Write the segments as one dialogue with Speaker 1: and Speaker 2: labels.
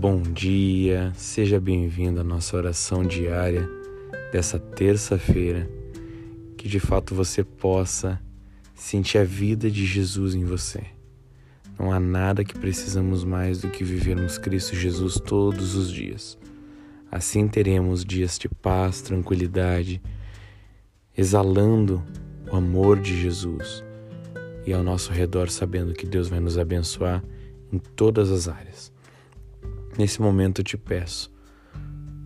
Speaker 1: Bom dia, seja bem-vindo à nossa oração diária dessa terça-feira. Que de fato você possa sentir a vida de Jesus em você. Não há nada que precisamos mais do que vivermos Cristo Jesus todos os dias. Assim teremos dias de paz, tranquilidade, exalando o amor de Jesus e ao nosso redor, sabendo que Deus vai nos abençoar em todas as áreas. Nesse momento eu te peço,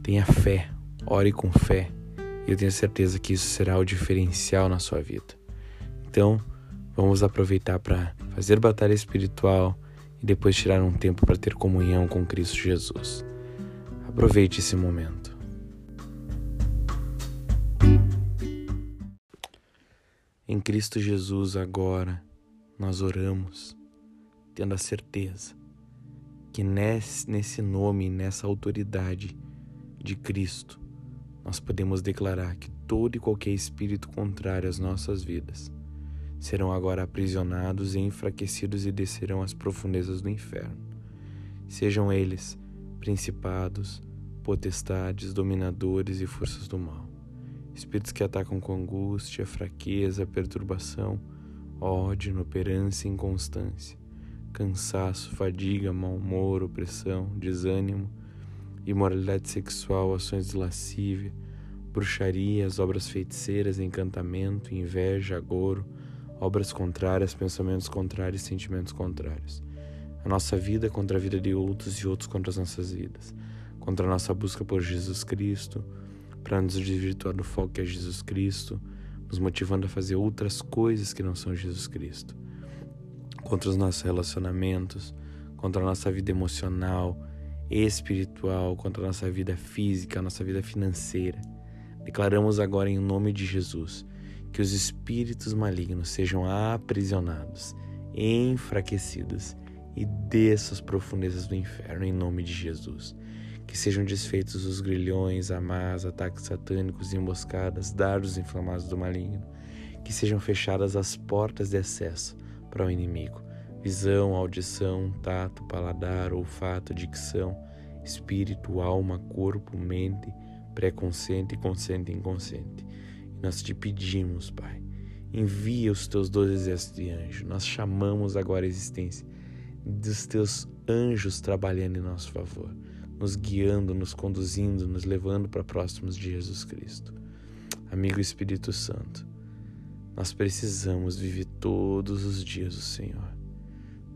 Speaker 1: tenha fé, ore com fé, e eu tenho certeza que isso será o diferencial na sua vida. Então, vamos aproveitar para fazer batalha espiritual e depois tirar um tempo para ter comunhão com Cristo Jesus. Aproveite esse momento. Em Cristo Jesus, agora, nós oramos, tendo a certeza que nesse nome, nessa autoridade de Cristo, nós podemos declarar que todo e qualquer espírito contrário às nossas vidas serão agora aprisionados e enfraquecidos e descerão às profundezas do inferno. Sejam eles principados, potestades, dominadores e forças do mal. Espíritos que atacam com angústia, fraqueza, perturbação, ódio, inoperância e inconstância cansaço, fadiga, mau humor, opressão, desânimo, imoralidade sexual, ações de lascívia, bruxarias, obras feiticeiras, encantamento, inveja, agouro, obras contrárias, pensamentos contrários, sentimentos contrários. A nossa vida contra a vida de outros e outros contra as nossas vidas, contra a nossa busca por Jesus Cristo, para nos desvirtuar do foco que é Jesus Cristo, nos motivando a fazer outras coisas que não são Jesus Cristo contra os nossos relacionamentos, contra a nossa vida emocional, espiritual, contra a nossa vida física, a nossa vida financeira. Declaramos agora em nome de Jesus que os espíritos malignos sejam aprisionados, enfraquecidos e desçam as profundezas do inferno em nome de Jesus. Que sejam desfeitos os grilhões, amas, ataques satânicos, emboscadas, dardos inflamados do maligno. Que sejam fechadas as portas de acesso para o inimigo. Visão, audição, tato, paladar, olfato, dicção, espírito, alma, corpo, mente, pré-consciente, consciente e inconsciente. E nós te pedimos, Pai, envia os teus doze exércitos de anjos. Nós chamamos agora a existência dos teus anjos trabalhando em nosso favor, nos guiando, nos conduzindo, nos levando para próximos de Jesus Cristo. Amigo Espírito Santo, nós precisamos viver todos os dias o Senhor.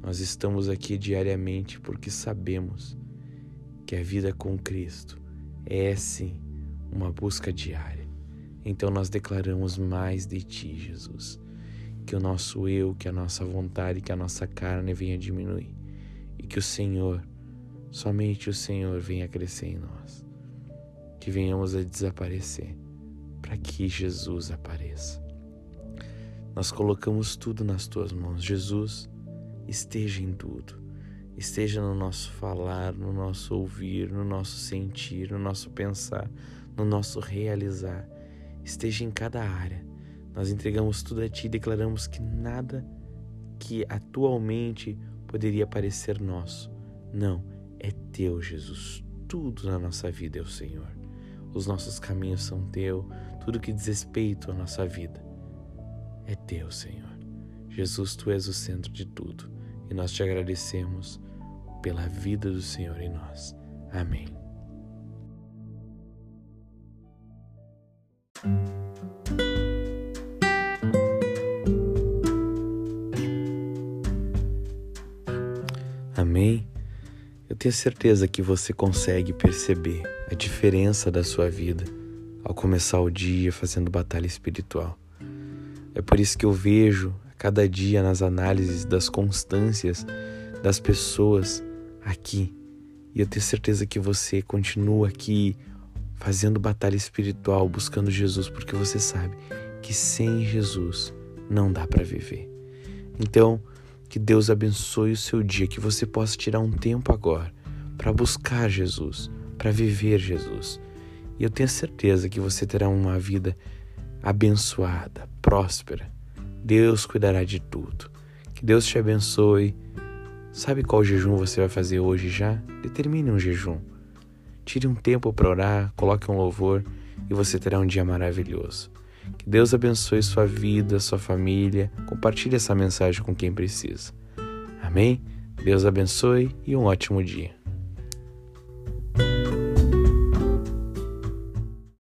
Speaker 1: Nós estamos aqui diariamente porque sabemos que a vida com Cristo é sim uma busca diária. Então nós declaramos mais de Ti, Jesus. Que o nosso eu, que a nossa vontade, que a nossa carne venha diminuir. E que o Senhor, somente o Senhor, venha crescer em nós. Que venhamos a desaparecer para que Jesus apareça. Nós colocamos tudo nas tuas mãos. Jesus, esteja em tudo. Esteja no nosso falar, no nosso ouvir, no nosso sentir, no nosso pensar, no nosso realizar. Esteja em cada área. Nós entregamos tudo a Ti e declaramos que nada que atualmente poderia parecer nosso. Não, é Teu, Jesus. Tudo na nossa vida é o Senhor. Os nossos caminhos são Teu, tudo que diz respeito à nossa vida é teu, Senhor. Jesus, tu és o centro de tudo e nós te agradecemos pela vida do Senhor em nós. Amém. Amém? Eu tenho certeza que você consegue perceber a diferença da sua vida ao começar o dia fazendo batalha espiritual. É por isso que eu vejo a cada dia nas análises das constâncias das pessoas aqui. E eu tenho certeza que você continua aqui fazendo batalha espiritual, buscando Jesus, porque você sabe que sem Jesus não dá para viver. Então, que Deus abençoe o seu dia, que você possa tirar um tempo agora para buscar Jesus, para viver Jesus. E eu tenho certeza que você terá uma vida abençoada, próspera. Deus cuidará de tudo. Que Deus te abençoe Sabe qual jejum você vai fazer hoje já? Determine um jejum. Tire um tempo para orar, coloque um louvor e você terá um dia maravilhoso. Que Deus abençoe sua vida, sua família. Compartilhe essa mensagem com quem precisa. Amém? Deus abençoe e um ótimo dia.